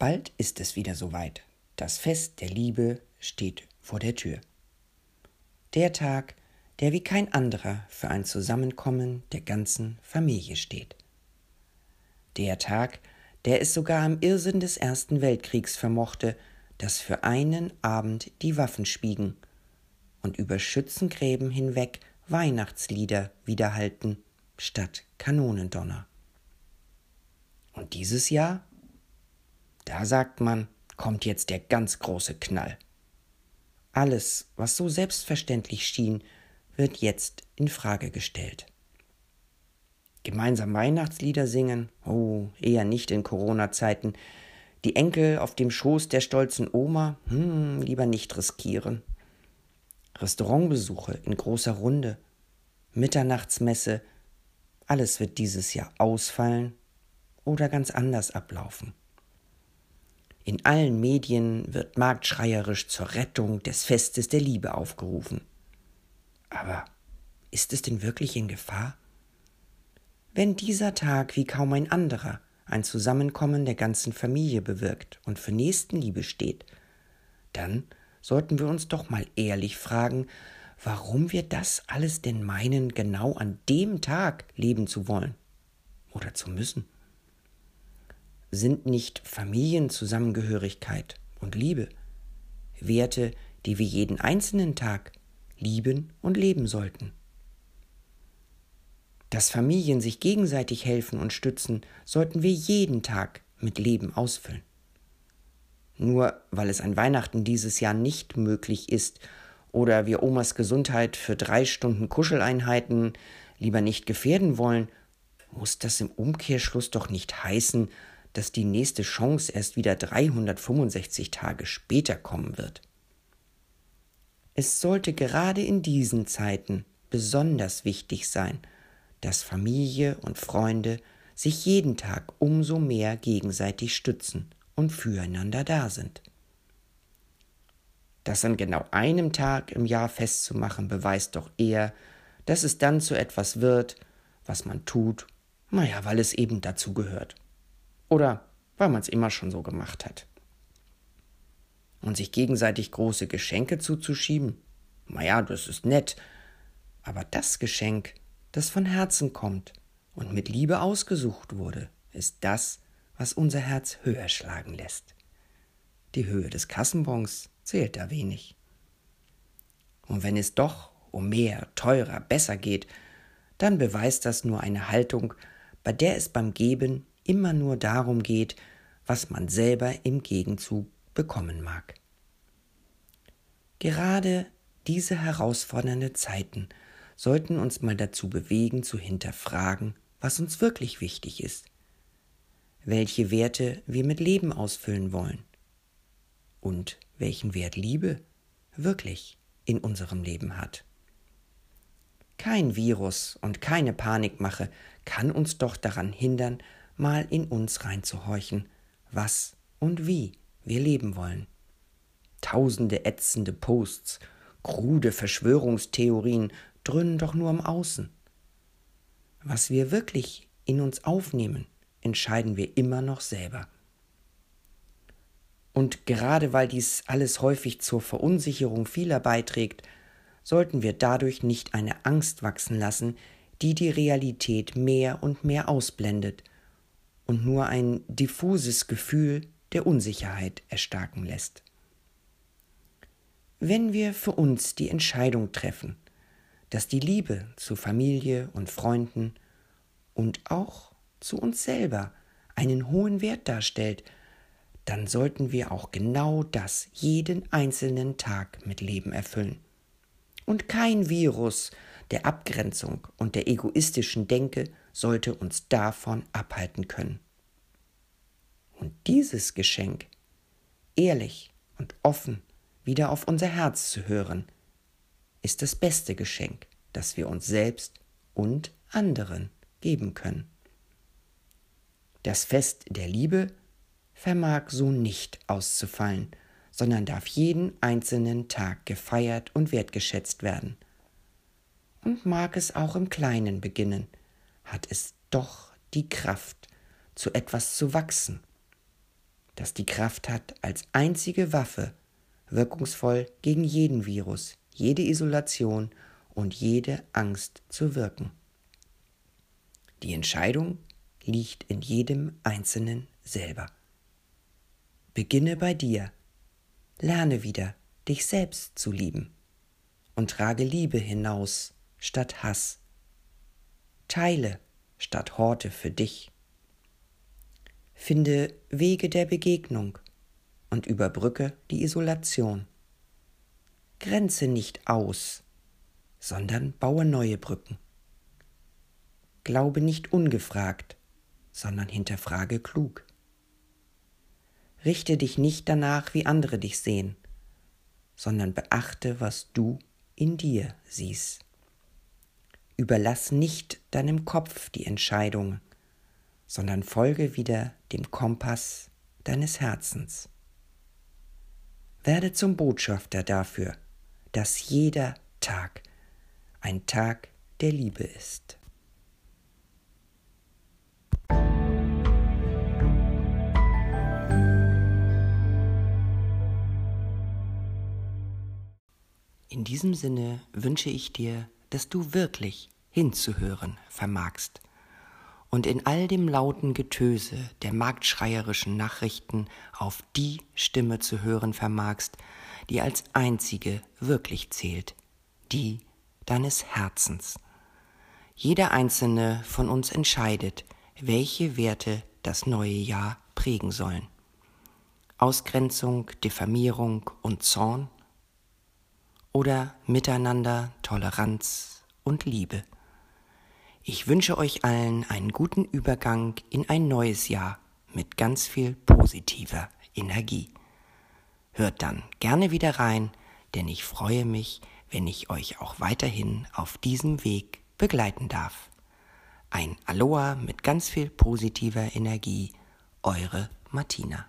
Bald ist es wieder soweit. Das Fest der Liebe steht vor der Tür. Der Tag, der wie kein anderer für ein Zusammenkommen der ganzen Familie steht. Der Tag, der es sogar im Irrsinn des Ersten Weltkriegs vermochte, dass für einen Abend die Waffen schwiegen und über Schützengräben hinweg Weihnachtslieder widerhallten statt Kanonendonner. Und dieses Jahr? Da sagt man, kommt jetzt der ganz große Knall. Alles, was so selbstverständlich schien, wird jetzt in Frage gestellt. Gemeinsam Weihnachtslieder singen? Oh, eher nicht in Corona-Zeiten. Die Enkel auf dem Schoß der stolzen Oma? Hm, lieber nicht riskieren. Restaurantbesuche in großer Runde, Mitternachtsmesse, alles wird dieses Jahr ausfallen oder ganz anders ablaufen. In allen Medien wird marktschreierisch zur Rettung des Festes der Liebe aufgerufen. Aber ist es denn wirklich in Gefahr? Wenn dieser Tag wie kaum ein anderer ein Zusammenkommen der ganzen Familie bewirkt und für Nächstenliebe steht, dann sollten wir uns doch mal ehrlich fragen, warum wir das alles denn meinen, genau an dem Tag leben zu wollen oder zu müssen. Sind nicht Familienzusammengehörigkeit und Liebe Werte, die wir jeden einzelnen Tag lieben und leben sollten? Dass Familien sich gegenseitig helfen und stützen, sollten wir jeden Tag mit Leben ausfüllen. Nur weil es an Weihnachten dieses Jahr nicht möglich ist oder wir Omas Gesundheit für drei Stunden Kuscheleinheiten lieber nicht gefährden wollen, muss das im Umkehrschluss doch nicht heißen, dass die nächste Chance erst wieder 365 Tage später kommen wird. Es sollte gerade in diesen Zeiten besonders wichtig sein, dass Familie und Freunde sich jeden Tag umso mehr gegenseitig stützen und füreinander da sind. Das an genau einem Tag im Jahr festzumachen, beweist doch eher, dass es dann zu etwas wird, was man tut, naja, weil es eben dazu gehört. Oder weil man es immer schon so gemacht hat. Und sich gegenseitig große Geschenke zuzuschieben, naja, das ist nett, aber das Geschenk, das von Herzen kommt und mit Liebe ausgesucht wurde, ist das, was unser Herz höher schlagen lässt. Die Höhe des Kassenbons zählt da wenig. Und wenn es doch um mehr, teurer, besser geht, dann beweist das nur eine Haltung, bei der es beim Geben immer nur darum geht, was man selber im Gegenzug bekommen mag. Gerade diese herausfordernden Zeiten sollten uns mal dazu bewegen, zu hinterfragen, was uns wirklich wichtig ist welche Werte wir mit Leben ausfüllen wollen und welchen Wert Liebe wirklich in unserem Leben hat. Kein Virus und keine Panikmache kann uns doch daran hindern, mal in uns reinzuhorchen, was und wie wir leben wollen. Tausende ätzende Posts, krude Verschwörungstheorien dröhnen doch nur am Außen. Was wir wirklich in uns aufnehmen, entscheiden wir immer noch selber. Und gerade weil dies alles häufig zur Verunsicherung vieler beiträgt, sollten wir dadurch nicht eine Angst wachsen lassen, die die Realität mehr und mehr ausblendet und nur ein diffuses Gefühl der Unsicherheit erstarken lässt. Wenn wir für uns die Entscheidung treffen, dass die Liebe zu Familie und Freunden und auch zu uns selber einen hohen Wert darstellt, dann sollten wir auch genau das jeden einzelnen Tag mit Leben erfüllen. Und kein Virus der Abgrenzung und der egoistischen Denke sollte uns davon abhalten können. Und dieses Geschenk, ehrlich und offen wieder auf unser Herz zu hören, ist das beste Geschenk, das wir uns selbst und anderen geben können. Das Fest der Liebe vermag so nicht auszufallen, sondern darf jeden einzelnen Tag gefeiert und wertgeschätzt werden. Und mag es auch im Kleinen beginnen, hat es doch die Kraft, zu etwas zu wachsen. das die Kraft hat, als einzige Waffe wirkungsvoll gegen jeden Virus, jede Isolation und jede Angst zu wirken. Die Entscheidung liegt in jedem Einzelnen selber. Beginne bei dir, lerne wieder, dich selbst zu lieben und trage Liebe hinaus statt Hass. Teile statt Horte für dich. Finde Wege der Begegnung und überbrücke die Isolation. Grenze nicht aus, sondern baue neue Brücken. Glaube nicht ungefragt, sondern hinterfrage klug. Richte dich nicht danach, wie andere dich sehen, sondern beachte, was du in dir siehst. Überlass nicht deinem Kopf die Entscheidung, sondern folge wieder dem Kompass deines Herzens. Werde zum Botschafter dafür, dass jeder Tag ein Tag der Liebe ist. In diesem Sinne wünsche ich dir, dass du wirklich hinzuhören vermagst und in all dem lauten Getöse der marktschreierischen Nachrichten auf die Stimme zu hören vermagst, die als einzige wirklich zählt, die deines Herzens. Jeder einzelne von uns entscheidet, welche Werte das neue Jahr prägen sollen. Ausgrenzung, Diffamierung und Zorn oder Miteinander, Toleranz und Liebe. Ich wünsche euch allen einen guten Übergang in ein neues Jahr mit ganz viel positiver Energie. Hört dann gerne wieder rein, denn ich freue mich, wenn ich euch auch weiterhin auf diesem Weg begleiten darf. Ein Aloha mit ganz viel positiver Energie, eure Martina.